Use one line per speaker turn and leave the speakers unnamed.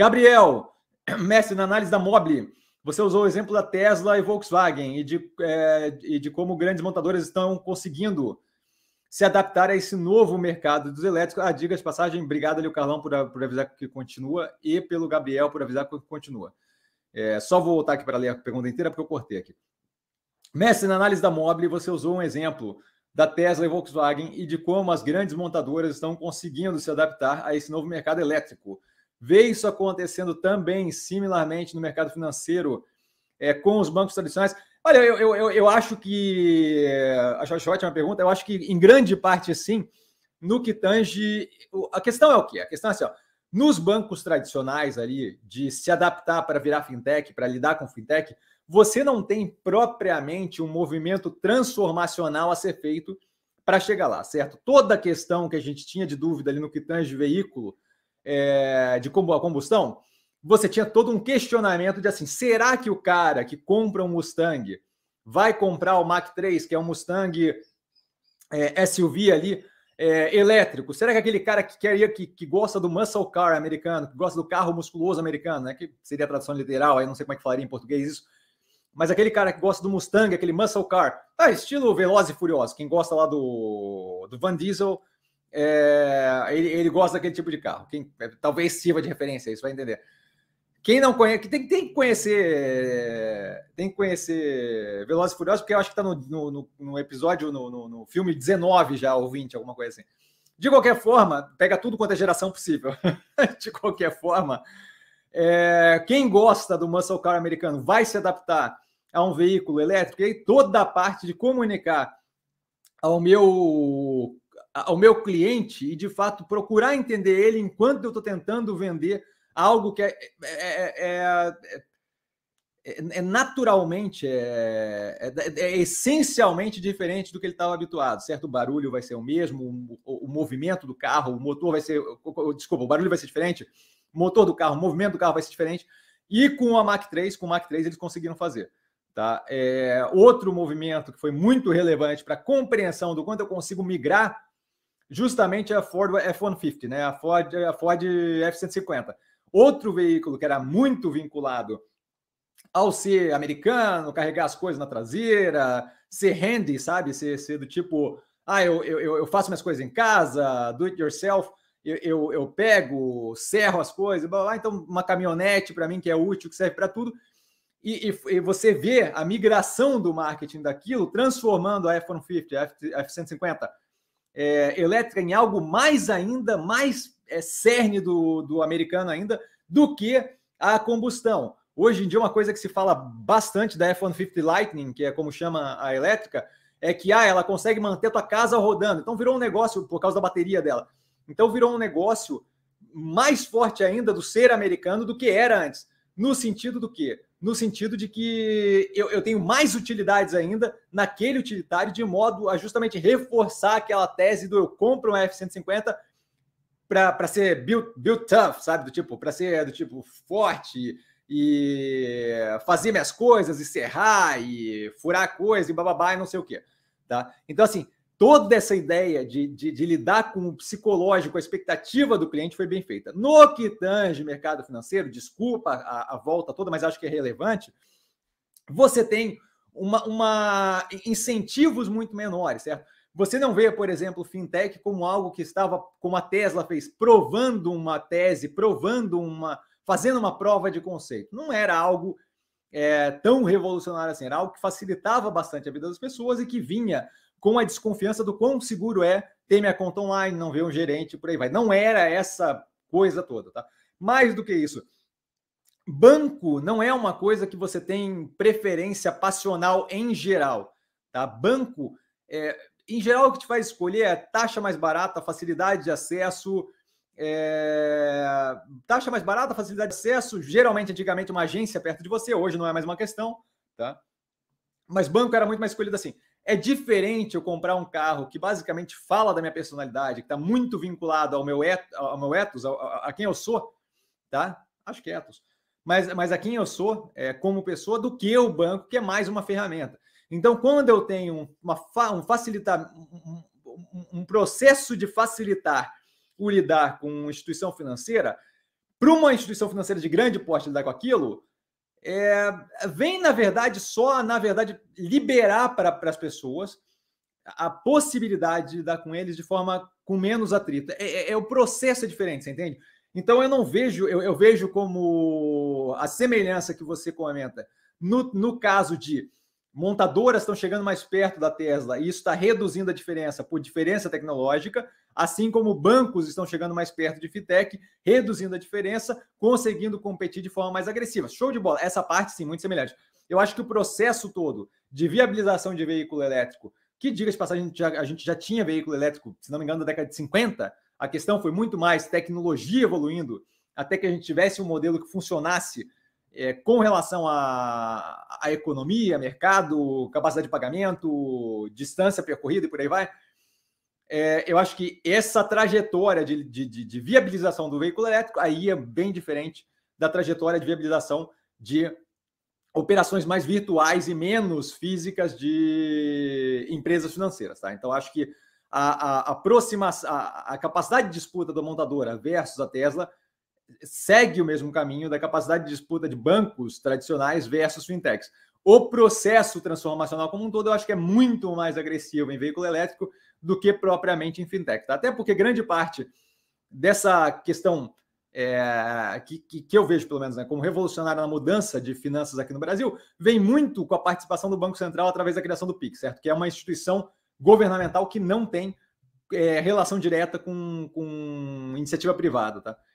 Gabriel, mestre, na análise da Mobile, você usou o exemplo da Tesla e Volkswagen e de, é, e de como grandes montadoras estão conseguindo se adaptar a esse novo mercado dos elétricos. Ah, diga de passagem, obrigado ali o Carlão por, por avisar que continua e pelo Gabriel por avisar que continua. É, só vou voltar aqui para ler a pergunta inteira porque eu cortei aqui. Mestre, na análise da Mobile, você usou um exemplo da Tesla e Volkswagen e de como as grandes montadoras estão conseguindo se adaptar a esse novo mercado elétrico. Vê isso acontecendo também, similarmente, no mercado financeiro, é, com os bancos tradicionais. Olha, eu, eu, eu acho que. Acho, acho ótima pergunta. Eu acho que, em grande parte, sim, no que tange. A questão é o quê? A questão é assim: ó, nos bancos tradicionais ali, de se adaptar para virar fintech, para lidar com fintech, você não tem propriamente um movimento transformacional a ser feito para chegar lá, certo? Toda a questão que a gente tinha de dúvida ali no que tange veículo é, de combustão, você tinha todo um questionamento de assim: será que o cara que compra um Mustang vai comprar o Mach 3, que é um Mustang é, SUV ali, é, elétrico? Será que aquele cara que, quer, que, que gosta do muscle car americano, que gosta do carro musculoso americano, né, que seria a tradução literal, aí não sei como é que falaria em português isso, mas aquele cara que gosta do Mustang, aquele muscle car, ah, estilo Veloz e Furioso, quem gosta lá do, do Van Diesel, é, ele, ele, gosta daquele tipo de carro. Quem, é, talvez sirva de referência, isso vai entender. Quem não conhece, tem, tem que conhecer, tem que conhecer Velozes e Furiosos, porque eu acho que está no, no, no, episódio, no, no, no, filme 19 já, ou 20, alguma coisa assim. De qualquer forma, pega tudo quanto é geração possível. de qualquer forma, é, quem gosta do muscle car americano vai se adaptar a um veículo elétrico e toda a parte de comunicar ao meu ao meu cliente e de fato procurar entender ele enquanto eu estou tentando vender algo que é, é, é, é naturalmente, é, é, essencialmente diferente do que ele estava habituado, certo? O barulho vai ser o mesmo, o, o, movimento do carro, o motor vai ser. Desculpa, o barulho vai ser diferente, o motor do carro, o movimento do carro vai ser diferente. E com a Mach 3, com o Mach 3, eles conseguiram fazer. Tá? É, outro movimento que foi muito relevante para a compreensão do quanto eu consigo migrar justamente a Ford F-150, né? a, Ford, a Ford F-150. Outro veículo que era muito vinculado ao ser americano, carregar as coisas na traseira, ser handy, sabe? Ser, ser do tipo, ah, eu, eu, eu faço minhas coisas em casa, do it yourself, eu, eu, eu pego, serro as coisas, blá, blá, então uma caminhonete para mim que é útil, que serve para tudo. E, e, e, você vê a migração do marketing daquilo, transformando a F-150, a F-150 é, elétrica em algo mais ainda, mais é, cerne do, do americano ainda, do que a combustão. Hoje em dia, uma coisa que se fala bastante da F-150 Lightning, que é como chama a elétrica, é que ah, ela consegue manter a tua casa rodando. Então virou um negócio por causa da bateria dela. Então virou um negócio mais forte ainda do ser americano do que era antes. No sentido do quê? No sentido de que eu, eu, tenho mais utilidades ainda naquele utilitário, de modo a justamente reforçar aquela tese do eu compro um F-150 para ser built, built tough, sabe? Do tipo, para ser do tipo forte e fazer minhas coisas e serrar e furar coisa e bababá e não sei o quê. Tá? Então, assim, toda essa ideia de, de, de, lidar com o psicológico, a expectativa do cliente foi bem feita. No que tange mercado financeiro, desculpa a, a volta toda, mas acho que é relevante, você tem uma, uma, incentivos muito menores, certo? Você não vê, por exemplo, fintech como algo que estava, como a Tesla fez, provando uma tese, provando uma, fazendo uma prova de conceito. Não era algo é, tão revolucionário assim, era algo que facilitava bastante a vida das pessoas e que vinha com a desconfiança do quão seguro é ter minha conta online, não ver um gerente, por aí vai. Não era essa coisa toda, tá? Mais do que isso, banco não é uma coisa que você tem preferência passional em geral, tá? Banco, é, em geral, o que te faz escolher é taxa mais barata, facilidade de acesso, é... taxa mais barata, facilidade de acesso, geralmente, antigamente, uma agência perto de você, hoje não é mais uma questão, tá? Mas banco era muito mais escolhido assim. É diferente eu comprar um carro que basicamente fala da minha personalidade, que está muito vinculado ao meu, et, ao meu ethos, a, a, a, quem eu sou, tá? Acho que é ethos. Mas, mas a quem eu sou é, como pessoa do que o banco, que é mais uma ferramenta. Então, quando eu tenho uma, um facilitar, um, um, processo de facilitar o lidar com instituição financeira, para uma instituição financeira de grande porte lidar com aquilo, é, vem, na verdade, só, na verdade, liberar para as pessoas a possibilidade de lidar com eles de forma com menos atrito. É, é, é, o processo é diferente, você entende? Então eu não vejo, eu, eu vejo como a semelhança que você comenta no, no caso de montadoras estão chegando mais perto da Tesla e isso está reduzindo a diferença por diferença tecnológica, assim como bancos estão chegando mais perto de fintech, reduzindo a diferença, conseguindo competir de forma mais agressiva. Show de bola. Essa parte, sim, muito semelhante. Eu acho que o processo todo de viabilização de veículo elétrico, que, diga de passagem, a gente, já, a gente já tinha veículo elétrico, se não me engano, na década de 50, a questão foi muito mais tecnologia evoluindo até que a gente tivesse um modelo que funcionasse é, com relação à, à economia, mercado, capacidade de pagamento, distância percorrida e por aí vai. É, eu acho que essa trajetória de, de, de, viabilização do veículo elétrico aí é bem diferente da trajetória de viabilização de operações mais virtuais e menos físicas de empresas financeiras. Tá? Então, acho que a, a, aproximação, a, a capacidade de disputa da montadora versus a Tesla segue o mesmo caminho da capacidade de disputa de bancos tradicionais versus fintechs. O processo transformacional como um todo, eu acho que é muito mais agressivo em veículo elétrico do que propriamente em fintech. Tá? Até porque grande parte dessa questão é, que, que, eu vejo, pelo menos, né, como revolucionária na mudança de finanças aqui no Brasil, vem muito com a participação do Banco Central através da criação do PIX, certo? Que é uma instituição governamental que não tem é, relação direta com, com iniciativa privada, tá?